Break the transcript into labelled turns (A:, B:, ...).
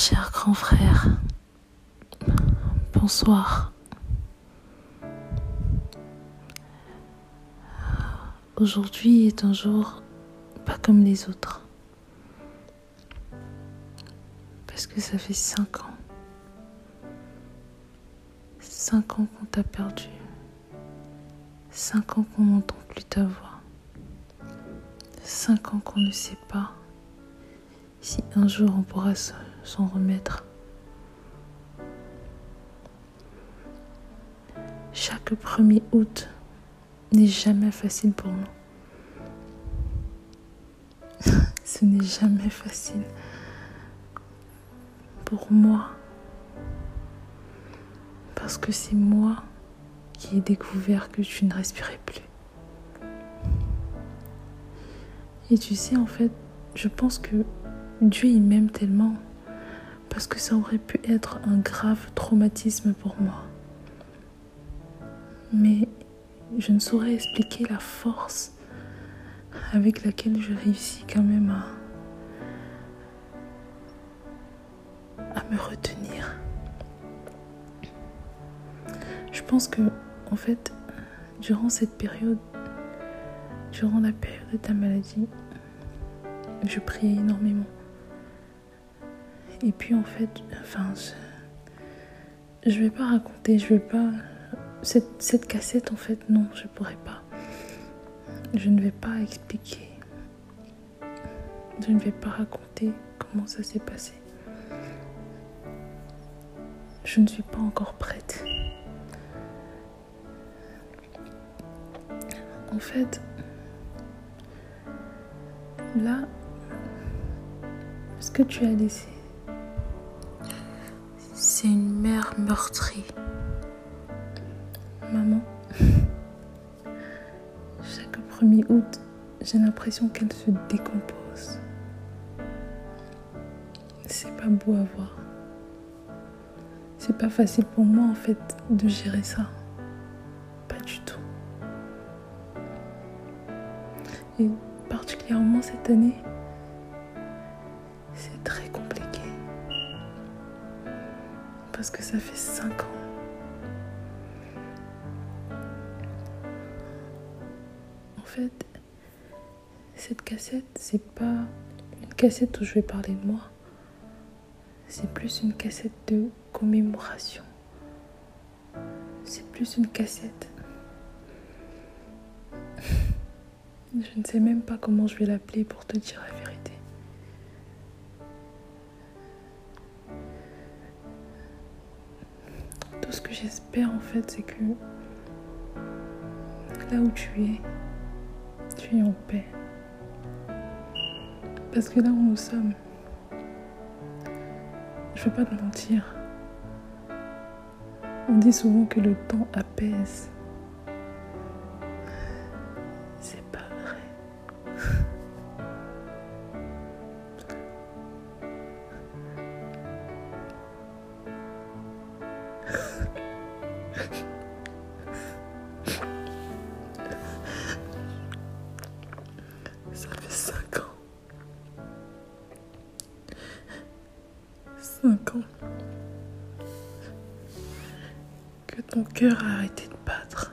A: Cher grand frère, bonsoir. Aujourd'hui est un jour pas comme les autres. Parce que ça fait cinq ans. Cinq ans qu'on t'a perdu. Cinq ans qu'on n'entend plus ta voix. Cinq ans qu'on ne sait pas si un jour on pourra s'en remettre. Chaque 1er août n'est jamais facile pour nous. Ce n'est jamais facile pour moi. Parce que c'est moi qui ai découvert que tu ne respirais plus. Et tu sais, en fait, je pense que Dieu il m'aime tellement parce que ça aurait pu être un grave traumatisme pour moi. Mais je ne saurais expliquer la force avec laquelle je réussis quand même à, me retenir. Je pense que, en fait, durant cette période, durant la période de ta maladie, je priais énormément. Et puis en fait, enfin, je, je vais pas raconter, je vais pas. Cette, cassette, en fait, non, je pourrais pas. Je ne vais pas expliquer. Je ne vais pas raconter comment ça s'est passé. Je ne suis pas encore prête. En fait, là, ce que tu as laissé, c'est une mère meurtrie. Maman, chaque 1er août, j'ai l'impression qu'elle se décompose. C'est pas beau à voir. C'est pas facile pour moi en fait de gérer ça. Pas du tout. Et particulièrement cette année, parce que ça fait 5 ans. En fait, cette cassette, c'est pas une cassette où je vais parler de moi. C'est plus une cassette de commémoration. C'est plus une cassette. Je ne sais même pas comment je vais l'appeler pour te dire la vérité. Ce que j'espère en fait, c'est que là où tu es, tu es en paix. Parce que là où nous sommes, je veux pas te mentir. On dit souvent que le temps apaise. Ça fait 5 ans. 5 ans. Que ton cœur a arrêté de battre.